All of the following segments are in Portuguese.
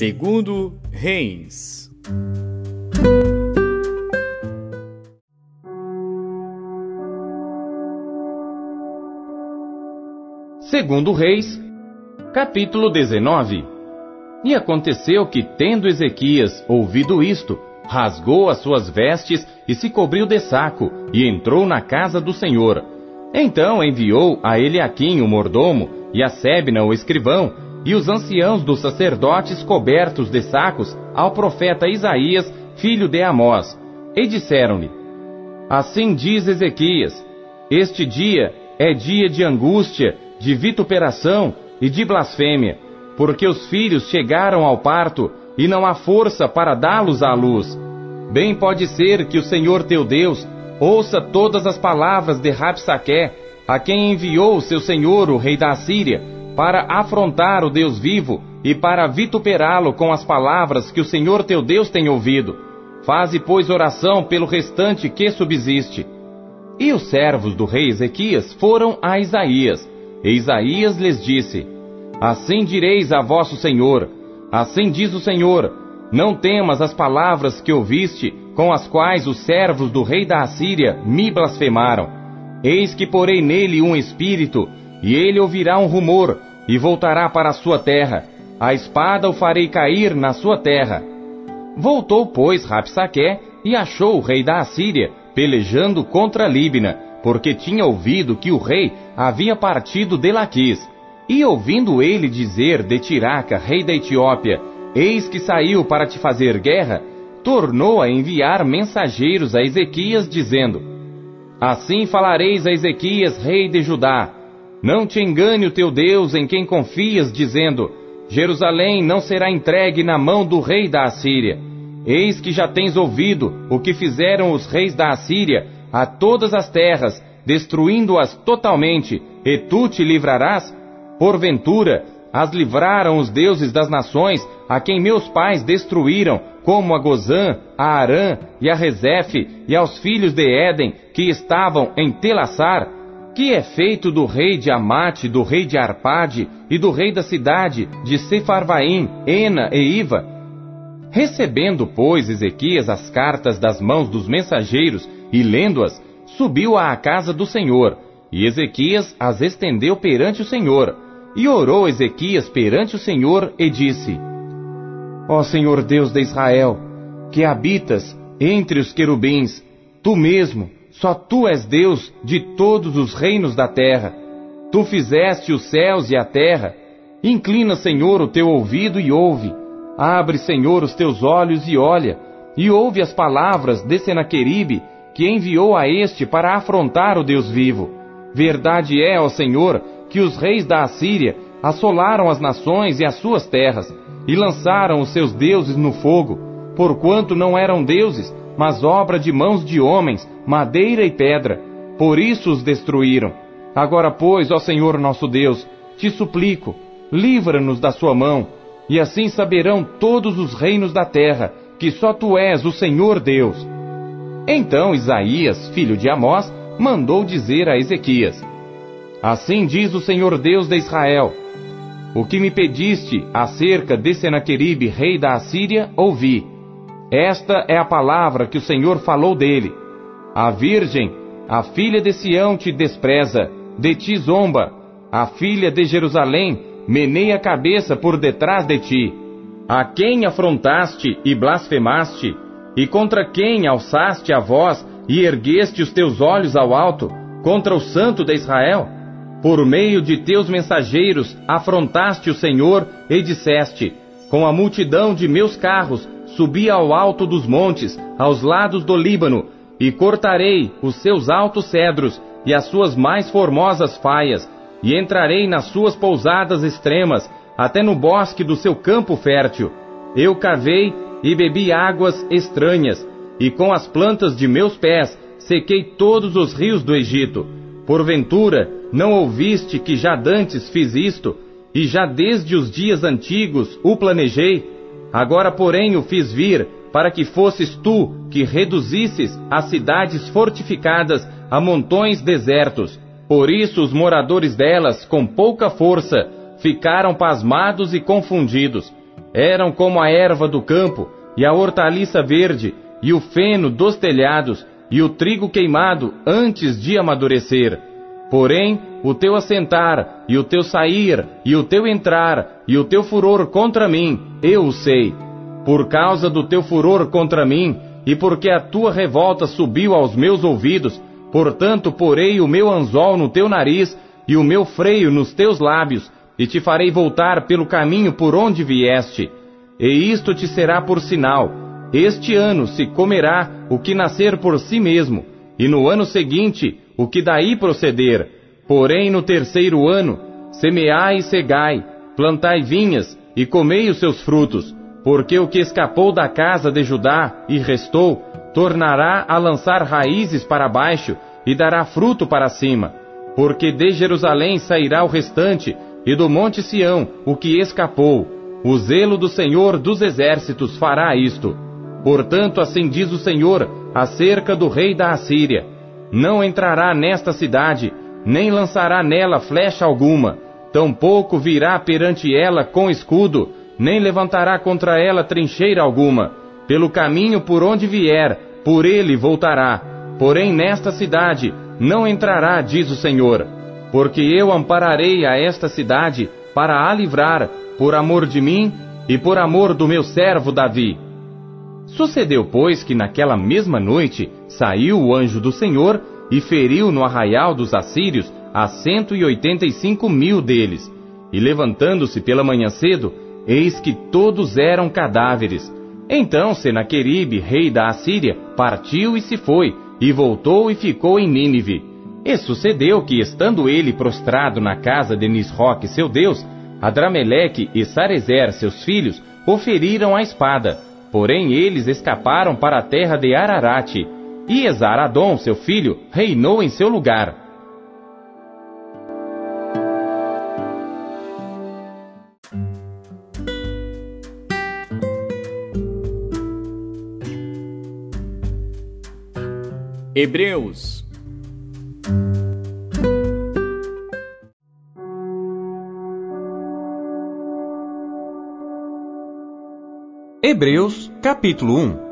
Segundo Reis. Segundo Reis, capítulo 19. E aconteceu que, tendo Ezequias ouvido isto, rasgou as suas vestes e se cobriu de saco, e entrou na casa do Senhor. Então enviou a Eliaquim, o mordomo, e a Sebna, o escrivão, e os anciãos dos sacerdotes cobertos de sacos ao profeta Isaías, filho de Amós, e disseram-lhe: Assim diz Ezequias: Este dia é dia de angústia, de vituperação e de blasfêmia, porque os filhos chegaram ao parto e não há força para dá-los à luz. Bem pode ser que o Senhor teu Deus ouça todas as palavras de Rabsaqué, a quem enviou seu senhor, o rei da Assíria, para afrontar o Deus vivo e para vituperá-lo com as palavras que o Senhor teu Deus tem ouvido. Faze, pois, oração pelo restante que subsiste. E os servos do rei Ezequias foram a Isaías, e Isaías lhes disse: Assim direis a vosso senhor, assim diz o Senhor, não temas as palavras que ouviste, com as quais os servos do rei da Assíria me blasfemaram. Eis que porei nele um espírito, e ele ouvirá um rumor, e voltará para a sua terra. A espada o farei cair na sua terra. Voltou, pois, Rapsaque, e achou o rei da Assíria, pelejando contra Líbina, porque tinha ouvido que o rei havia partido de Laquis. E ouvindo ele dizer de Tiraca, rei da Etiópia, Eis que saiu para te fazer guerra, tornou a enviar mensageiros a Ezequias, dizendo: Assim falareis a Ezequias, rei de Judá: Não te engane o teu Deus em quem confias, dizendo: Jerusalém não será entregue na mão do rei da Assíria. Eis que já tens ouvido o que fizeram os reis da Assíria a todas as terras, destruindo-as totalmente, e tu te livrarás? Porventura, as livraram os deuses das nações, a quem meus pais destruíram, como a Gozã, a Arã e a Rezefe, e aos filhos de Éden, que estavam em Telassar, que é feito do rei de Amate, do rei de Arpade, e do rei da cidade de Sefarvaim, Ena e Iva. Recebendo, pois, Ezequias as cartas das mãos dos mensageiros, e lendo-as, subiu à casa do Senhor, e Ezequias as estendeu perante o Senhor, e orou Ezequias perante o Senhor e disse: Ó Senhor Deus de Israel, que habitas entre os querubins, tu mesmo, só tu és Deus de todos os reinos da terra. Tu fizeste os céus e a terra. Inclina, Senhor, o teu ouvido e ouve. Abre, Senhor, os teus olhos e olha, e ouve as palavras de Senaqueribe, que enviou a este para afrontar o Deus vivo. Verdade é, ó Senhor, que os reis da Assíria assolaram as nações e as suas terras, e lançaram os seus deuses no fogo, porquanto não eram deuses, mas obra de mãos de homens, madeira e pedra. Por isso os destruíram. Agora, pois, ó Senhor nosso Deus, te suplico, livra-nos da sua mão, e assim saberão todos os reinos da terra que só tu és o Senhor Deus. Então Isaías, filho de Amós, mandou dizer a Ezequias: Assim diz o Senhor Deus de Israel: O que me pediste acerca de Senaqueribe, rei da Assíria, ouvi. Esta é a palavra que o Senhor falou dele. A virgem, a filha de Sião, te despreza, de ti zomba. A filha de Jerusalém meneia a cabeça por detrás de ti. A quem afrontaste e blasfemaste? E contra quem alçaste a voz e ergueste os teus olhos ao alto? Contra o santo de Israel? Por meio de teus mensageiros afrontaste o Senhor e disseste: Com a multidão de meus carros subi ao alto dos montes, aos lados do Líbano, e cortarei os seus altos cedros e as suas mais formosas faias, e entrarei nas suas pousadas extremas, até no bosque do seu campo fértil. Eu cavei e bebi águas estranhas, e com as plantas de meus pés sequei todos os rios do Egito. Porventura, não ouviste que já dantes fiz isto, e já desde os dias antigos o planejei? Agora, porém, o fiz vir, para que fosses tu que reduzisses as cidades fortificadas a montões desertos. Por isso os moradores delas, com pouca força, ficaram pasmados e confundidos. Eram como a erva do campo, e a hortaliça verde, e o feno dos telhados, e o trigo queimado antes de amadurecer. Porém, o teu assentar, e o teu sair, e o teu entrar, e o teu furor contra mim, eu o sei. Por causa do teu furor contra mim, e porque a tua revolta subiu aos meus ouvidos, portanto porei o meu anzol no teu nariz, e o meu freio nos teus lábios, e te farei voltar pelo caminho por onde vieste. E isto te será por sinal: este ano se comerá o que nascer por si mesmo, e no ano seguinte o que daí proceder. Porém, no terceiro ano, semeai e cegai, plantai vinhas e comei os seus frutos, porque o que escapou da casa de Judá e restou, tornará a lançar raízes para baixo e dará fruto para cima. Porque de Jerusalém sairá o restante, e do monte Sião o que escapou. O zelo do Senhor dos exércitos fará isto. Portanto, assim diz o Senhor acerca do rei da Assíria: Não entrará nesta cidade, nem lançará nela flecha alguma, tampouco virá perante ela com escudo, nem levantará contra ela trincheira alguma. Pelo caminho por onde vier, por ele voltará. Porém, nesta cidade não entrará, diz o Senhor, porque eu ampararei a esta cidade para a livrar, por amor de mim e por amor do meu servo Davi. Sucedeu, pois, que naquela mesma noite saiu o anjo do Senhor e feriu no arraial dos assírios a cento e oitenta e cinco mil deles. E levantando-se pela manhã cedo, eis que todos eram cadáveres. Então Senaqueribe, rei da Assíria, partiu e se foi, e voltou e ficou em Nínive. E sucedeu que, estando ele prostrado na casa de Nisroque, seu deus, Adrameleque e Sarezer, seus filhos, o feriram a espada Porém eles escaparam para a terra de Ararate, e Esaradom, seu filho, reinou em seu lugar. Hebreus Hebreus capítulo 1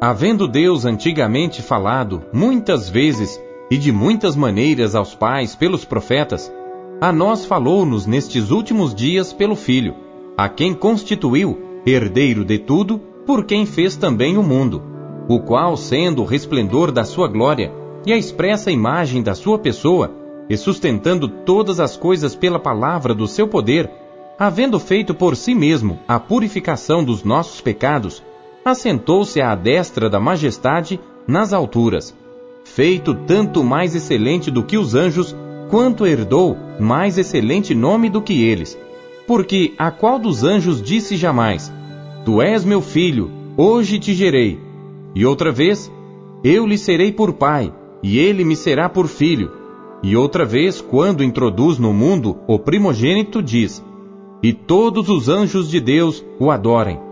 Havendo Deus antigamente falado muitas vezes e de muitas maneiras aos pais pelos profetas, a nós falou-nos nestes últimos dias pelo Filho, a quem constituiu herdeiro de tudo, por quem fez também o mundo, o qual, sendo o resplendor da sua glória e a expressa imagem da sua pessoa, e sustentando todas as coisas pela palavra do seu poder, havendo feito por si mesmo a purificação dos nossos pecados, assentou-se à destra da majestade nas alturas, feito tanto mais excelente do que os anjos, quanto herdou mais excelente nome do que eles. Porque a qual dos anjos disse jamais: Tu és meu filho, hoje te gerei. E outra vez, eu lhe serei por pai, e ele me será por filho. E outra vez, quando introduz no mundo o primogênito, diz: e todos os anjos de Deus o adorem.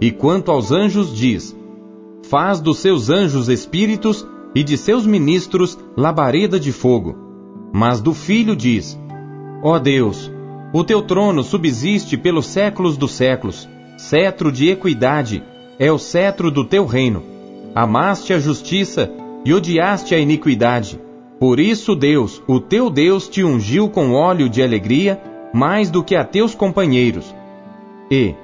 E quanto aos anjos, diz: Faz dos seus anjos espíritos e de seus ministros labareda de fogo. Mas do filho diz: Ó Deus, o teu trono subsiste pelos séculos dos séculos, cetro de equidade é o cetro do teu reino. Amaste a justiça e odiaste a iniquidade. Por isso, Deus, o teu Deus, te ungiu com óleo de alegria mais do que a teus companheiros. E,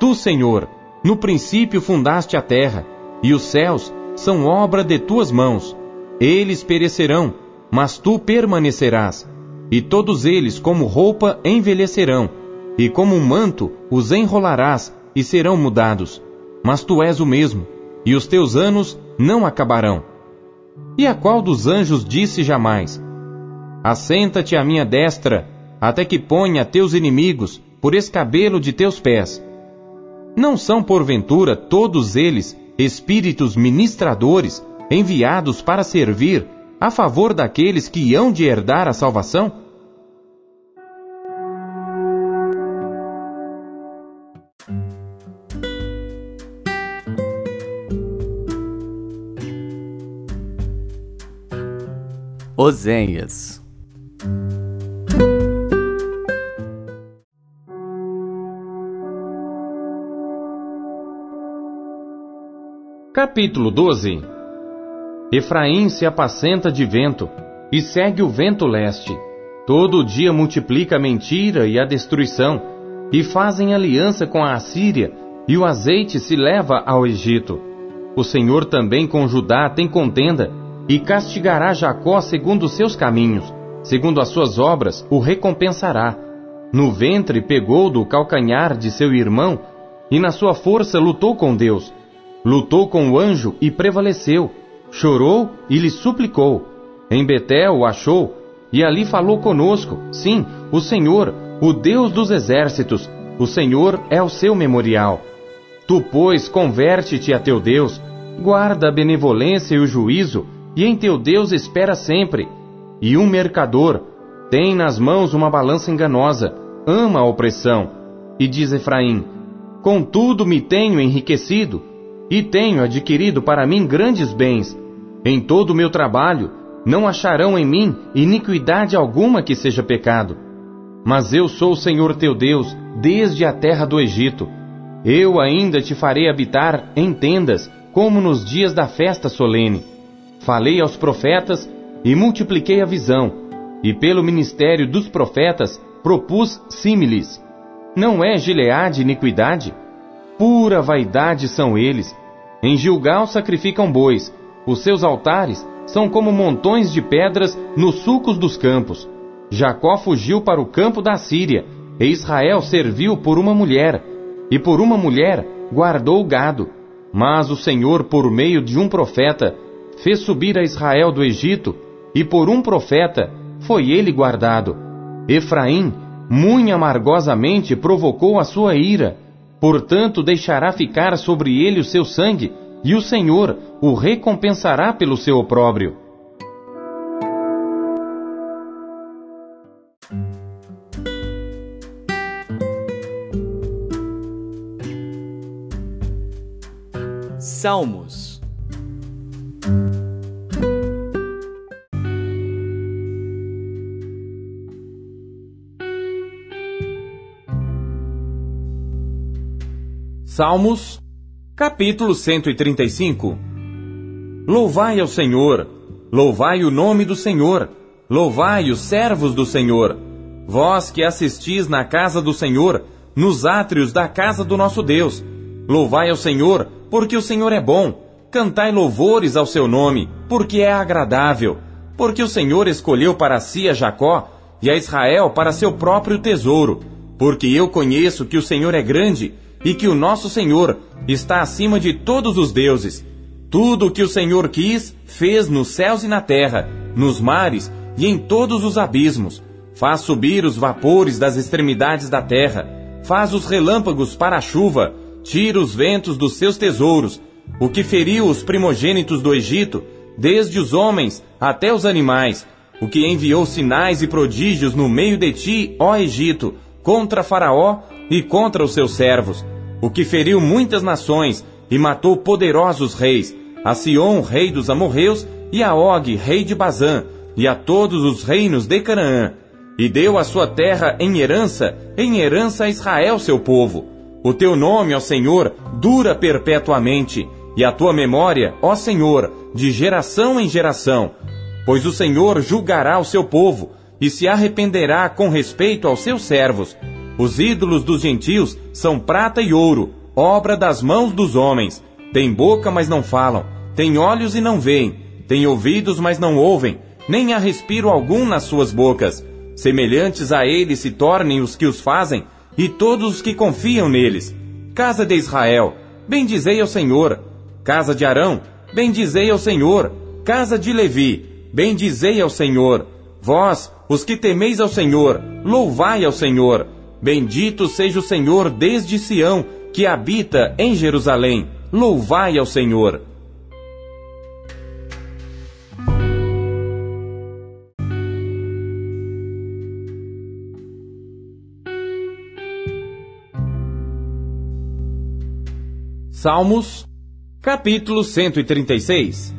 tu, Senhor, no princípio fundaste a terra, e os céus são obra de tuas mãos. Eles perecerão, mas tu permanecerás. E todos eles, como roupa, envelhecerão, e como um manto, os enrolarás e serão mudados. Mas tu és o mesmo, e os teus anos não acabarão. E a qual dos anjos disse jamais: Assenta-te à minha destra, até que ponha teus inimigos por escabelo de teus pés. Não são, porventura, todos eles espíritos ministradores enviados para servir a favor daqueles que hão de herdar a salvação? Oséias Capítulo 12 Efraim se apacenta de vento e segue o vento leste. Todo dia multiplica a mentira e a destruição, e fazem aliança com a Assíria, e o azeite se leva ao Egito. O Senhor também com Judá tem contenda, e castigará Jacó segundo os seus caminhos, segundo as suas obras o recompensará. No ventre pegou do calcanhar de seu irmão, e na sua força lutou com Deus. Lutou com o anjo e prevaleceu. Chorou e lhe suplicou. Em Betel o achou, e ali falou conosco. Sim, o Senhor, o Deus dos exércitos, o Senhor é o seu memorial. Tu, pois, converte-te a teu Deus, guarda a benevolência e o juízo, e em teu Deus espera sempre. E um mercador tem nas mãos uma balança enganosa, ama a opressão. E diz Efraim: Contudo me tenho enriquecido, e tenho adquirido para mim grandes bens. Em todo o meu trabalho, não acharão em mim iniquidade alguma que seja pecado. Mas eu sou o Senhor teu Deus, desde a terra do Egito. Eu ainda te farei habitar em tendas, como nos dias da festa solene. Falei aos profetas e multipliquei a visão, e pelo ministério dos profetas propus símiles. Não é Gileade iniquidade? Pura vaidade são eles. Em Gilgal sacrificam bois, os seus altares são como montões de pedras nos sulcos dos campos. Jacó fugiu para o campo da Síria, e Israel serviu por uma mulher, e por uma mulher guardou o gado. Mas o Senhor, por meio de um profeta, fez subir a Israel do Egito, e por um profeta foi ele guardado. Efraim, muito amargosamente, provocou a sua ira, portanto deixará ficar sobre ele o seu sangue, e o Senhor o recompensará pelo seu opróbrio. Salmos Salmos, capítulo 135 Louvai ao Senhor, louvai o nome do Senhor, louvai os servos do Senhor, vós que assistis na casa do Senhor, nos átrios da casa do nosso Deus. Louvai ao Senhor, porque o Senhor é bom, cantai louvores ao seu nome, porque é agradável, porque o Senhor escolheu para si a Jacó e a Israel para seu próprio tesouro, porque eu conheço que o Senhor é grande e que o nosso Senhor está acima de todos os deuses. Tudo o que o Senhor quis, fez nos céus e na terra, nos mares e em todos os abismos. Faz subir os vapores das extremidades da terra, faz os relâmpagos para a chuva, tira os ventos dos seus tesouros, o que feriu os primogênitos do Egito, desde os homens até os animais, o que enviou sinais e prodígios no meio de ti, ó Egito, contra Faraó e contra os seus servos, o que feriu muitas nações e matou poderosos reis, a Sion, rei dos amorreus, e a Og, rei de Bazã, e a todos os reinos de Canaã, e deu a sua terra em herança, em herança a Israel, seu povo. O teu nome, ó Senhor, dura perpetuamente, e a tua memória, ó Senhor, de geração em geração. Pois o Senhor julgará o seu povo, e se arrependerá com respeito aos seus servos, os ídolos dos gentios são prata e ouro, obra das mãos dos homens. Têm boca, mas não falam. Têm olhos e não veem. Têm ouvidos, mas não ouvem. Nem há respiro algum nas suas bocas. Semelhantes a eles se tornem os que os fazem, e todos os que confiam neles. Casa de Israel, bendizei ao Senhor. Casa de Arão, bendizei ao Senhor. Casa de Levi, bendizei ao Senhor. Vós, os que temeis ao Senhor, louvai ao Senhor. Bendito seja o Senhor desde Sião, que habita em Jerusalém. Louvai ao Senhor. Salmos, capítulo 136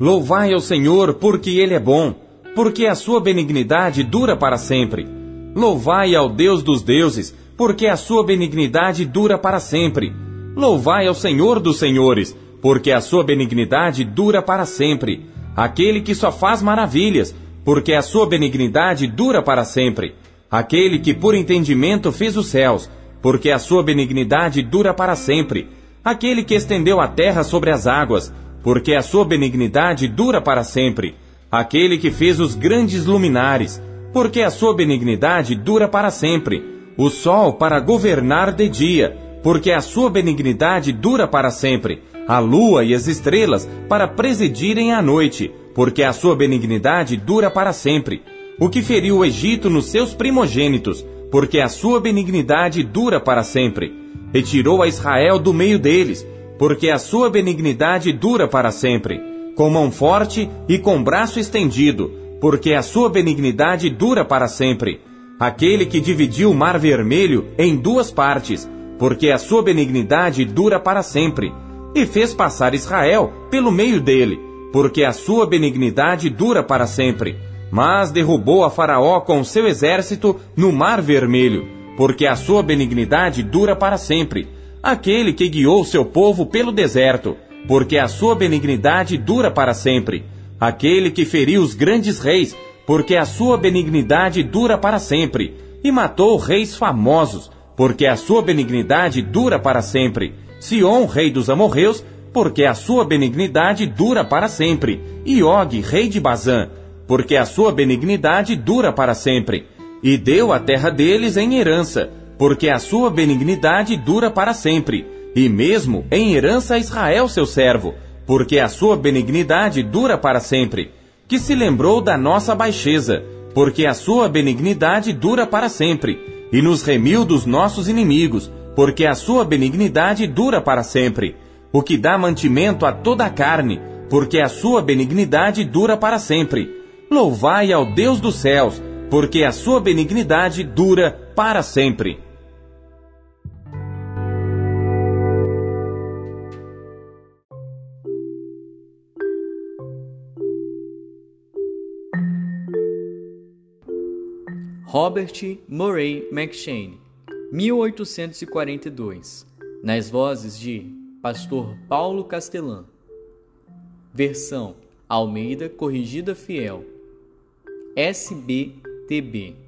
Louvai ao Senhor, porque Ele é bom, porque a sua benignidade dura para sempre. Louvai ao Deus dos deuses, porque a sua benignidade dura para sempre. Louvai ao Senhor dos senhores, porque a sua benignidade dura para sempre. Aquele que só faz maravilhas, porque a sua benignidade dura para sempre. Aquele que por entendimento fez os céus, porque a sua benignidade dura para sempre. Aquele que estendeu a terra sobre as águas, porque a sua benignidade dura para sempre. Aquele que fez os grandes luminares, porque a sua benignidade dura para sempre. O sol para governar de dia, porque a sua benignidade dura para sempre. A lua e as estrelas para presidirem a noite, porque a sua benignidade dura para sempre. O que feriu o Egito nos seus primogênitos, porque a sua benignidade dura para sempre. Retirou a Israel do meio deles, porque a sua benignidade dura para sempre. Com mão forte e com braço estendido, porque a sua benignidade dura para sempre. Aquele que dividiu o mar vermelho em duas partes, porque a sua benignidade dura para sempre. E fez passar Israel pelo meio dele, porque a sua benignidade dura para sempre. Mas derrubou a Faraó com seu exército no Mar Vermelho, porque a sua benignidade dura para sempre. Aquele que guiou seu povo pelo deserto, porque a sua benignidade dura para sempre. Aquele que feriu os grandes reis, porque a sua benignidade dura para sempre. E matou reis famosos, porque a sua benignidade dura para sempre. Sion, rei dos amorreus, porque a sua benignidade dura para sempre. E Og, rei de Bazã, porque a sua benignidade dura para sempre. E deu a terra deles em herança, porque a sua benignidade dura para sempre. E mesmo em herança a Israel, seu servo, porque a sua benignidade dura para sempre. Que se lembrou da nossa baixeza, porque a sua benignidade dura para sempre. E nos remiu dos nossos inimigos, porque a sua benignidade dura para sempre. O que dá mantimento a toda a carne, porque a sua benignidade dura para sempre Louvai ao Deus dos céus, porque a sua benignidade dura para sempre. Robert Murray McShane, 1842, nas vozes de Pastor Paulo Castelã. Versão Almeida Corrigida Fiel SBTB